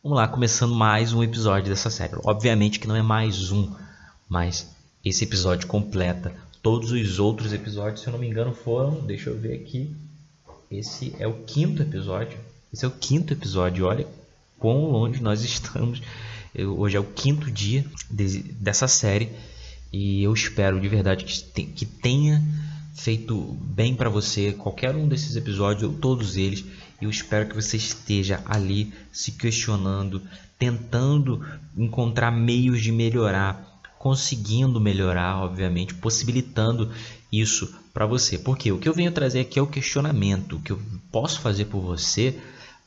Vamos lá, começando mais um episódio dessa série. Obviamente que não é mais um, mas esse episódio completa todos os outros episódios, se eu não me engano, foram, deixa eu ver aqui. Esse é o quinto episódio. Esse é o quinto episódio. Olha quão longe nós estamos. Eu, hoje é o quinto dia de, dessa série e eu espero de verdade que, que tenha feito bem para você qualquer um desses episódios ou todos eles. Eu espero que você esteja ali se questionando, tentando encontrar meios de melhorar, conseguindo melhorar, obviamente, possibilitando isso para você. Porque o que eu venho trazer aqui é o questionamento. O que eu posso fazer por você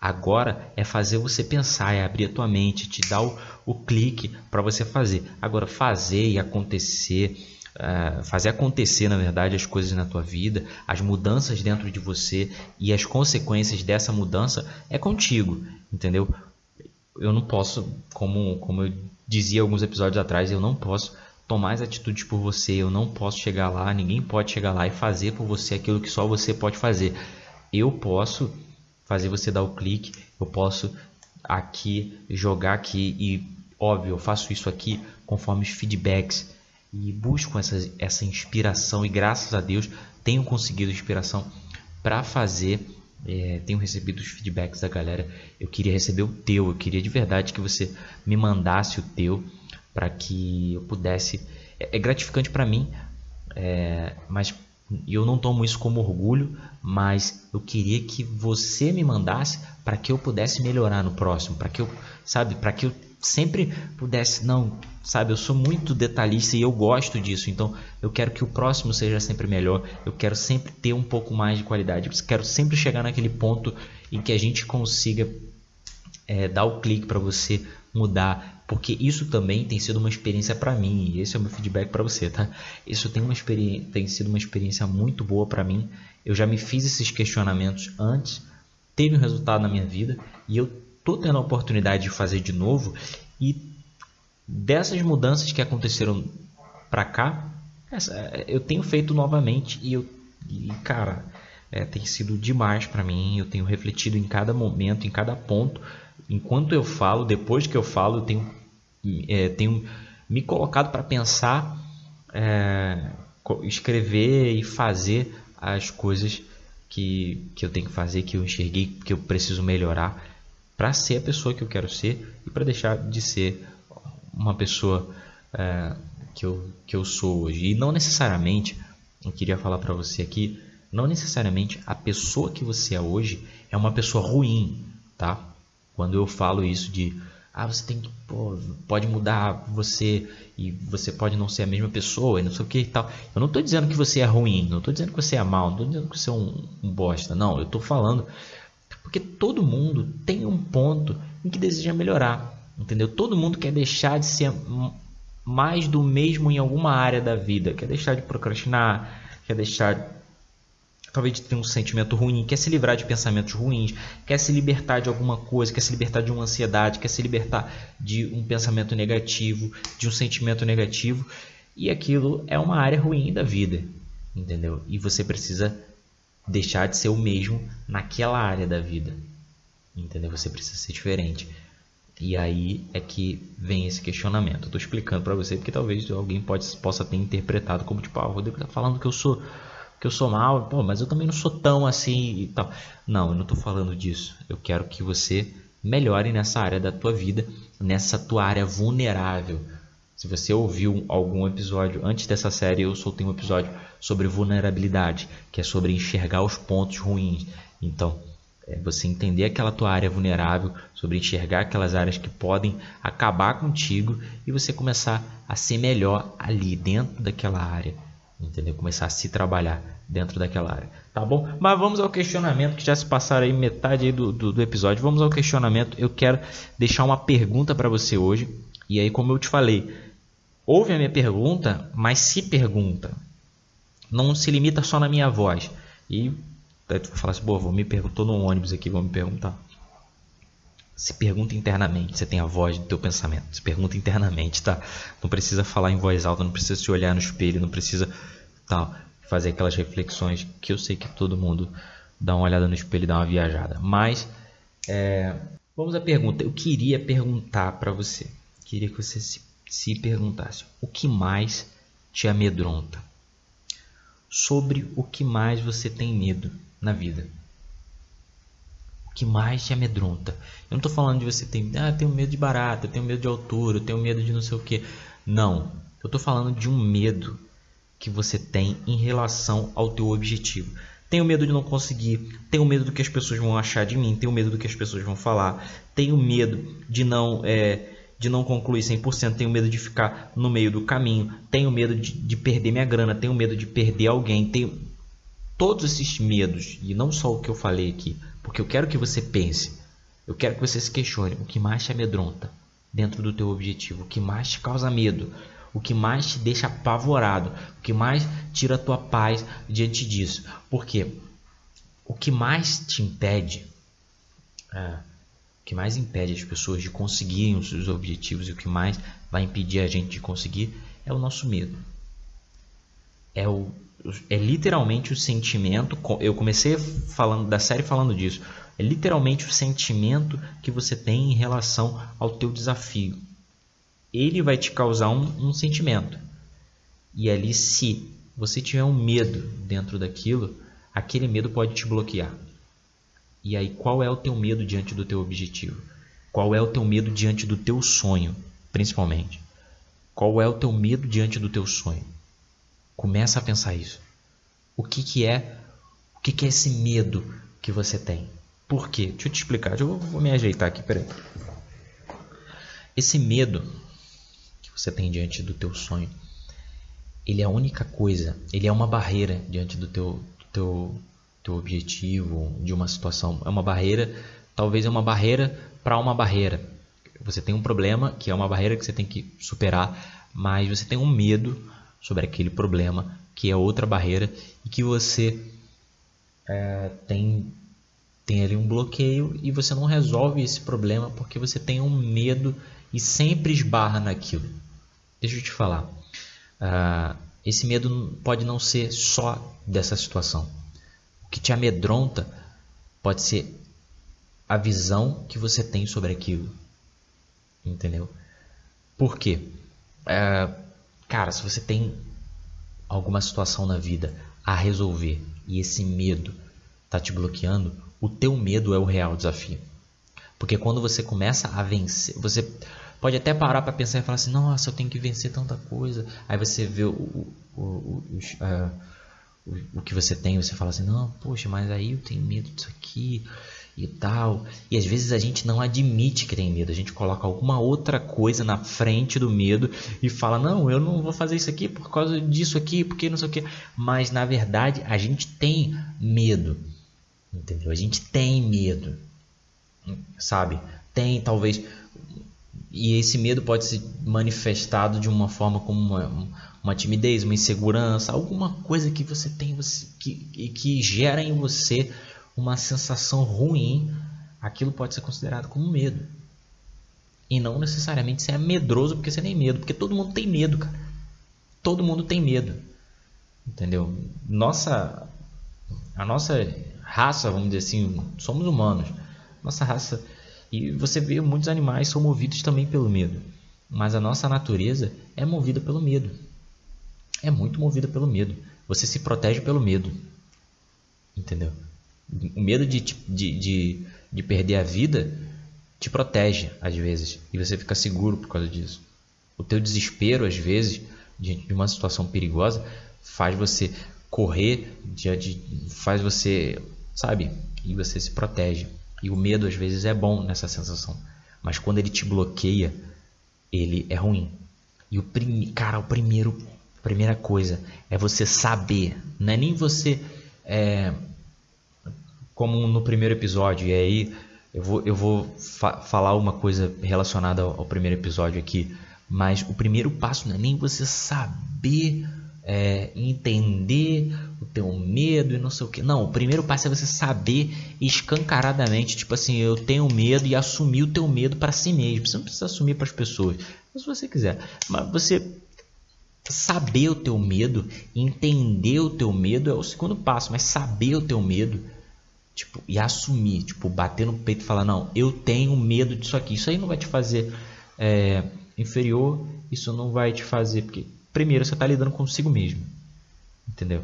agora é fazer você pensar, é abrir a tua mente, te dar o, o clique para você fazer. Agora, fazer e acontecer uh, fazer acontecer, na verdade, as coisas na tua vida, as mudanças dentro de você e as consequências dessa mudança é contigo, entendeu? Eu não posso, como, como eu dizia alguns episódios atrás, eu não posso tomar as atitudes por você, eu não posso chegar lá, ninguém pode chegar lá e fazer por você aquilo que só você pode fazer. Eu posso fazer você dar o clique, eu posso aqui jogar aqui e óbvio, eu faço isso aqui conforme os feedbacks e busco essa, essa inspiração e graças a Deus tenho conseguido inspiração para fazer é, tenho recebido os feedbacks da galera. Eu queria receber o teu eu queria de verdade que você me mandasse o teu para que eu pudesse é, é gratificante para mim é, mas eu não tomo isso como orgulho mas eu queria que você me mandasse para que eu pudesse melhorar no próximo para que eu sabe para que eu sempre pudesse, não, sabe, eu sou muito detalhista e eu gosto disso, então eu quero que o próximo seja sempre melhor, eu quero sempre ter um pouco mais de qualidade, eu quero sempre chegar naquele ponto em que a gente consiga é, dar o clique para você mudar, porque isso também tem sido uma experiência para mim, e esse é o meu feedback para você, tá? Isso tem, uma tem sido uma experiência muito boa para mim, eu já me fiz esses questionamentos antes, teve um resultado na minha vida, e eu tendo a oportunidade de fazer de novo e dessas mudanças que aconteceram para cá, essa, eu tenho feito novamente e eu e, cara, é, tem sido demais para mim. Eu tenho refletido em cada momento, em cada ponto. Enquanto eu falo, depois que eu falo, eu tenho, é, tenho me colocado para pensar, é, escrever e fazer as coisas que, que eu tenho que fazer, que eu enxerguei, que eu preciso melhorar para ser a pessoa que eu quero ser e para deixar de ser uma pessoa é, que, eu, que eu sou hoje. E não necessariamente, eu queria falar para você aqui, não necessariamente a pessoa que você é hoje é uma pessoa ruim, tá? Quando eu falo isso de ah, você tem que pô, pode mudar você e você pode não ser a mesma pessoa e não sei o que e tal. Eu não estou dizendo que você é ruim, não estou dizendo que você é mal, não estou dizendo que você é um, um bosta, não. Eu estou falando porque todo mundo tem um ponto em que deseja melhorar, entendeu? Todo mundo quer deixar de ser mais do mesmo em alguma área da vida, quer deixar de procrastinar, quer deixar talvez de ter um sentimento ruim, quer se livrar de pensamentos ruins, quer se libertar de alguma coisa, quer se libertar de uma ansiedade, quer se libertar de um pensamento negativo, de um sentimento negativo, e aquilo é uma área ruim da vida, entendeu? E você precisa deixar de ser o mesmo naquela área da vida. Entendeu? Você precisa ser diferente. E aí é que vem esse questionamento. Eu tô explicando para você porque talvez alguém pode, possa ter interpretado como tipo, ah, o Rodrigo tá falando que eu sou que eu sou mal, pô, mas eu também não sou tão assim e tal. Não, eu não tô falando disso. Eu quero que você melhore nessa área da tua vida, nessa tua área vulnerável. Se você ouviu algum episódio antes dessa série, eu soltei um episódio sobre vulnerabilidade, que é sobre enxergar os pontos ruins. Então, é você entender aquela tua área vulnerável, sobre enxergar aquelas áreas que podem acabar contigo e você começar a ser melhor ali dentro daquela área, entendeu? Começar a se trabalhar dentro daquela área, tá bom? Mas vamos ao questionamento que já se passaram aí metade aí do, do, do episódio. Vamos ao questionamento. Eu quero deixar uma pergunta para você hoje. E aí, como eu te falei, ouve a minha pergunta, mas se pergunta não se limita só na minha voz. E aí tu vai falar assim, vou me perguntou no ônibus aqui, vou me perguntar. Se pergunta internamente, você tem a voz do teu pensamento. Se pergunta internamente, tá? Não precisa falar em voz alta, não precisa se olhar no espelho, não precisa tal, fazer aquelas reflexões que eu sei que todo mundo dá uma olhada no espelho e dá uma viajada. Mas é, Vamos à pergunta. Eu queria perguntar para você. Queria que você se, se perguntasse: o que mais te amedronta? Sobre o que mais você tem medo na vida? O que mais te amedronta? Eu não estou falando de você ter, ah, tenho medo de barata, tenho medo de altura, tenho medo de não sei o que. Não. Eu estou falando de um medo que você tem em relação ao teu objetivo. Tenho medo de não conseguir, tenho medo do que as pessoas vão achar de mim, tenho medo do que as pessoas vão falar, tenho medo de não é, de não concluir 100%, tenho medo de ficar no meio do caminho, tenho medo de, de perder minha grana, tenho medo de perder alguém, tenho todos esses medos, e não só o que eu falei aqui, porque eu quero que você pense, eu quero que você se questione o que mais te amedronta dentro do teu objetivo, o que mais te causa medo, o que mais te deixa apavorado, o que mais tira a tua paz diante disso. Porque o que mais te impede, é, que mais impede as pessoas de conseguirem os seus objetivos e o que mais vai impedir a gente de conseguir é o nosso medo. É, o, é literalmente o sentimento. Eu comecei falando da série falando disso. É literalmente o sentimento que você tem em relação ao teu desafio ele vai te causar um, um sentimento. E ali, se você tiver um medo dentro daquilo, aquele medo pode te bloquear. E aí, qual é o teu medo diante do teu objetivo? Qual é o teu medo diante do teu sonho, principalmente? Qual é o teu medo diante do teu sonho? Começa a pensar isso. O que, que é o que, que é esse medo que você tem? Por quê? Deixa eu te explicar. Eu vou me ajeitar aqui, peraí. Esse medo você tem diante do teu sonho. Ele é a única coisa, ele é uma barreira diante do teu, do teu, teu objetivo, de uma situação. É uma barreira, talvez é uma barreira para uma barreira. Você tem um problema que é uma barreira que você tem que superar, mas você tem um medo sobre aquele problema que é outra barreira e que você é, tem tem ali um bloqueio e você não resolve esse problema porque você tem um medo e sempre esbarra naquilo. Deixa eu te falar. Uh, esse medo pode não ser só dessa situação. Que te amedronta pode ser a visão que você tem sobre aquilo. Entendeu? Por quê? Uh, cara, se você tem alguma situação na vida a resolver e esse medo está te bloqueando, o teu medo é o real desafio. Porque quando você começa a vencer, você pode até parar para pensar e falar assim, nossa, eu tenho que vencer tanta coisa. Aí você vê o, o, o, uh, o que você tem, você fala assim, não, poxa, mas aí eu tenho medo disso aqui e tal. E às vezes a gente não admite que tem medo, a gente coloca alguma outra coisa na frente do medo e fala, não, eu não vou fazer isso aqui por causa disso aqui, porque não sei o que. Mas na verdade a gente tem medo, entendeu? A gente tem medo, sabe? Tem talvez e esse medo pode ser manifestado de uma forma como uma, uma timidez, uma insegurança, alguma coisa que você tem você, que, que gera em você uma sensação ruim, aquilo pode ser considerado como medo. E não necessariamente ser é medroso porque você tem medo, porque todo mundo tem medo, cara. Todo mundo tem medo. Entendeu? Nossa a nossa raça, vamos dizer assim, somos humanos. Nossa raça e você vê muitos animais são movidos também pelo medo. Mas a nossa natureza é movida pelo medo. É muito movida pelo medo. Você se protege pelo medo. Entendeu? O medo de, de, de, de perder a vida te protege às vezes. E você fica seguro por causa disso. O teu desespero, às vezes, diante de uma situação perigosa, faz você correr, faz você, sabe? E você se protege. E o medo às vezes é bom nessa sensação, mas quando ele te bloqueia, ele é ruim. E o prim... cara, o primeiro, a primeira coisa é você saber, não é nem você é, como no primeiro episódio. E aí eu vou, eu vou fa falar uma coisa relacionada ao, ao primeiro episódio aqui, mas o primeiro passo não é nem você saber é, entender o teu medo e não sei o que. Não, o primeiro passo é você saber escancaradamente, tipo assim, eu tenho medo e assumir o teu medo para si mesmo. Você não precisa assumir para as pessoas, se você quiser. Mas você saber o teu medo, entender o teu medo é o segundo passo, mas saber o teu medo Tipo, e assumir, tipo, bater no peito e falar, não, eu tenho medo disso aqui. Isso aí não vai te fazer é, inferior, isso não vai te fazer. Porque, primeiro, você está lidando consigo mesmo. Entendeu?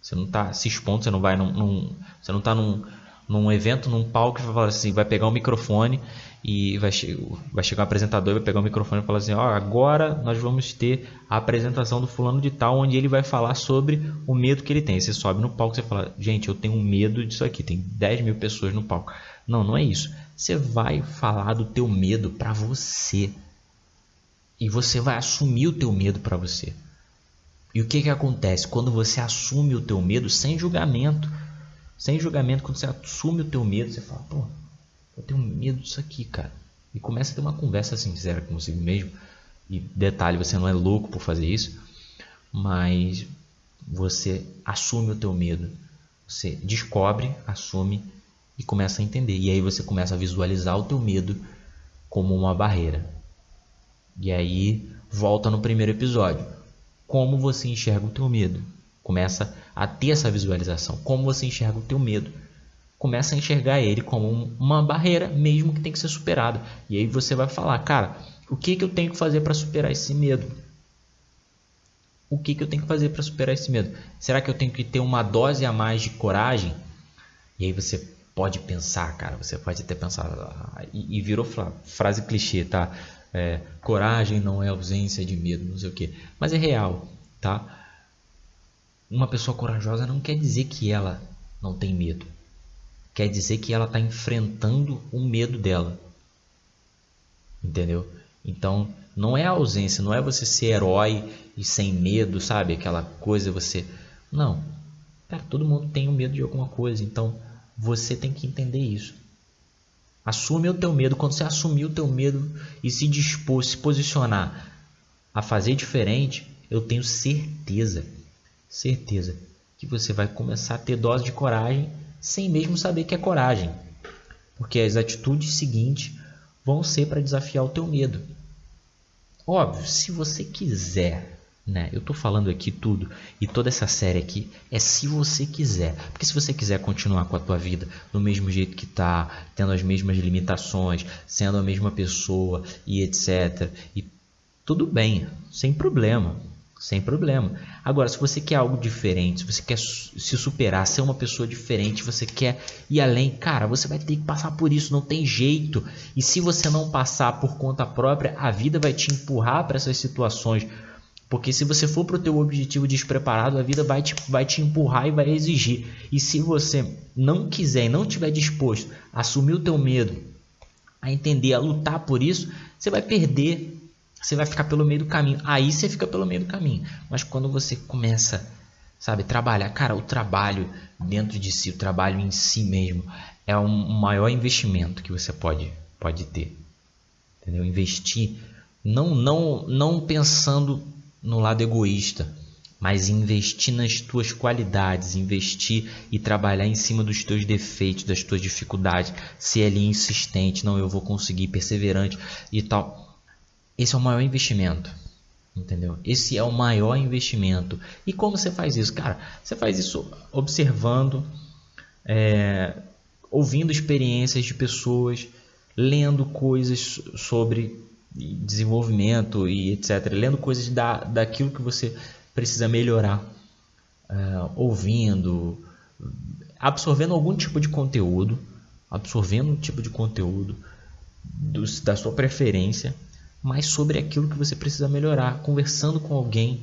Você não está se expondo, você não vai num. num você não está num, num evento, num palco, vai falar assim, vai pegar um microfone e vai, che vai chegar um apresentador vai pegar o microfone e falar assim, ó, oh, agora nós vamos ter a apresentação do fulano de tal, onde ele vai falar sobre o medo que ele tem. Você sobe no palco e fala, gente, eu tenho medo disso aqui, tem 10 mil pessoas no palco. Não, não é isso. Você vai falar do teu medo para você. E você vai assumir o teu medo para você. E o que, que acontece? Quando você assume o teu medo sem julgamento, sem julgamento, quando você assume o teu medo, você fala, pô, eu tenho medo disso aqui, cara. E começa a ter uma conversa sincera com você mesmo. E detalhe, você não é louco por fazer isso, mas você assume o teu medo. Você descobre, assume e começa a entender. E aí você começa a visualizar o teu medo como uma barreira. E aí volta no primeiro episódio. Como você enxerga o teu medo? Começa a ter essa visualização. Como você enxerga o teu medo? começa a enxergar ele como uma barreira mesmo que tem que ser superada. E aí você vai falar, cara, o que, que eu tenho que fazer para superar esse medo? O que, que eu tenho que fazer para superar esse medo? Será que eu tenho que ter uma dose a mais de coragem? E aí você pode pensar, cara, você pode até pensar, ah, e, e virou frase clichê, tá? É, coragem não é ausência de medo, não sei o que. Mas é real, tá? Uma pessoa corajosa não quer dizer que ela não tem medo quer dizer que ela está enfrentando o medo dela. Entendeu? Então, não é a ausência, não é você ser herói e sem medo, sabe? Aquela coisa você. Não. Cara, todo mundo tem medo de alguma coisa, então você tem que entender isso. Assume o teu medo. Quando você assumir o teu medo e se dispor, se posicionar a fazer diferente, eu tenho certeza, certeza que você vai começar a ter dose de coragem sem mesmo saber que é coragem, porque as atitudes seguintes vão ser para desafiar o teu medo. Óbvio, se você quiser, né? Eu estou falando aqui tudo e toda essa série aqui é se você quiser, porque se você quiser continuar com a tua vida do mesmo jeito que tá, tendo as mesmas limitações, sendo a mesma pessoa e etc, e tudo bem, sem problema sem problema. Agora, se você quer algo diferente, se você quer se superar, ser uma pessoa diferente, você quer ir além, cara, você vai ter que passar por isso, não tem jeito. E se você não passar por conta própria, a vida vai te empurrar para essas situações. Porque se você for para o teu objetivo despreparado, a vida vai te, vai te empurrar e vai exigir. E se você não quiser e não estiver disposto a assumir o teu medo, a entender, a lutar por isso, você vai perder você vai ficar pelo meio do caminho. Aí você fica pelo meio do caminho. Mas quando você começa, sabe, trabalhar, cara, o trabalho dentro de si, o trabalho em si mesmo, é o maior investimento que você pode, pode ter. Entendeu? Investir não não não pensando no lado egoísta, mas investir nas tuas qualidades, investir e trabalhar em cima dos teus defeitos, das tuas dificuldades, ser ali insistente, não eu vou conseguir, perseverante e tal esse é o maior investimento. Entendeu? Esse é o maior investimento. E como você faz isso? Cara, você faz isso observando, é, ouvindo experiências de pessoas, lendo coisas sobre desenvolvimento e etc. Lendo coisas da, daquilo que você precisa melhorar. É, ouvindo, absorvendo algum tipo de conteúdo, absorvendo um tipo de conteúdo do, da sua preferência mas sobre aquilo que você precisa melhorar, conversando com alguém,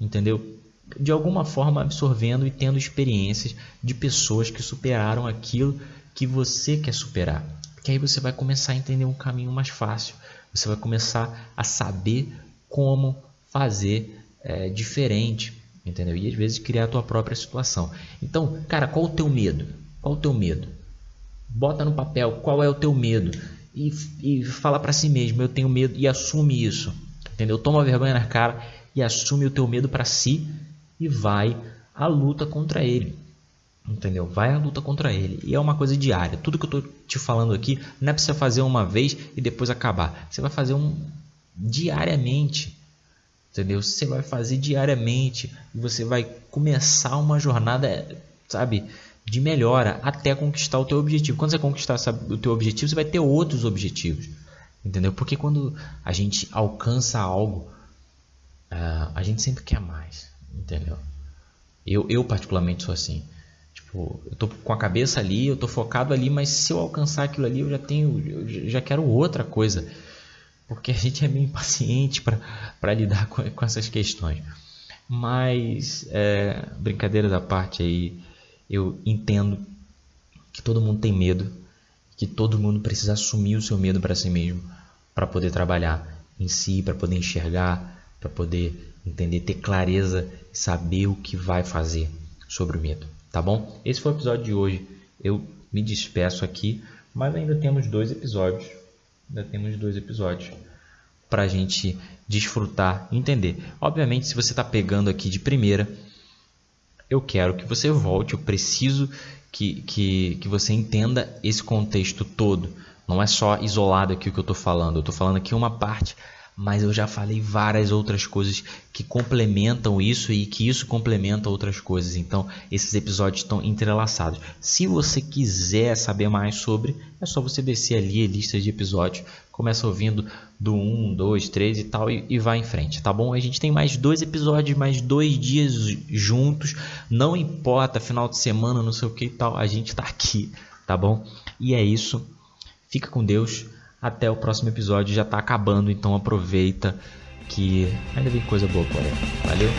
entendeu? De alguma forma absorvendo e tendo experiências de pessoas que superaram aquilo que você quer superar. Que aí você vai começar a entender um caminho mais fácil. Você vai começar a saber como fazer é, diferente, entendeu? E às vezes criar a tua própria situação. Então, cara, qual o teu medo? Qual o teu medo? Bota no papel qual é o teu medo e, e fala para si mesmo: eu tenho medo e assume isso. Entendeu? Toma vergonha na cara e assume o teu medo para si e vai à luta contra ele. Entendeu? Vai à luta contra ele. E é uma coisa diária. Tudo que eu estou te falando aqui não é para você fazer uma vez e depois acabar. Você vai fazer um diariamente. Entendeu? Você vai fazer diariamente e você vai começar uma jornada, sabe, de melhora até conquistar o teu objetivo. Quando você conquistar o teu objetivo, você vai ter outros objetivos. Entendeu? Porque quando a gente alcança algo, uh, a gente sempre quer mais. Entendeu? Eu, eu particularmente sou assim. Tipo, eu tô com a cabeça ali, eu tô focado ali, mas se eu alcançar aquilo ali, eu já tenho, eu já quero outra coisa. Porque a gente é meio impaciente para lidar com, com essas questões. Mas, é, brincadeira da parte aí, eu entendo que todo mundo tem medo, que todo mundo precisa assumir o seu medo para si mesmo, para poder trabalhar em si, para poder enxergar, para poder entender, ter clareza saber o que vai fazer sobre o medo, tá bom? Esse foi o episódio de hoje. Eu me despeço aqui, mas ainda temos dois episódios. Ainda temos dois episódios para a gente desfrutar, entender. Obviamente, se você está pegando aqui de primeira, eu quero que você volte, eu preciso que, que, que você entenda esse contexto todo. Não é só isolado aqui o que eu estou falando, eu estou falando aqui uma parte mas eu já falei várias outras coisas que complementam isso e que isso complementa outras coisas. Então, esses episódios estão entrelaçados. Se você quiser saber mais sobre, é só você descer ali a lista de episódios. Começa ouvindo do 1, 2, 3 e tal e, e vai em frente, tá bom? A gente tem mais dois episódios, mais dois dias juntos. Não importa, final de semana, não sei o que e tal. A gente tá aqui, tá bom? E é isso. Fica com Deus. Até o próximo episódio, já está acabando, então aproveita que ainda vem coisa boa por aí. Valeu?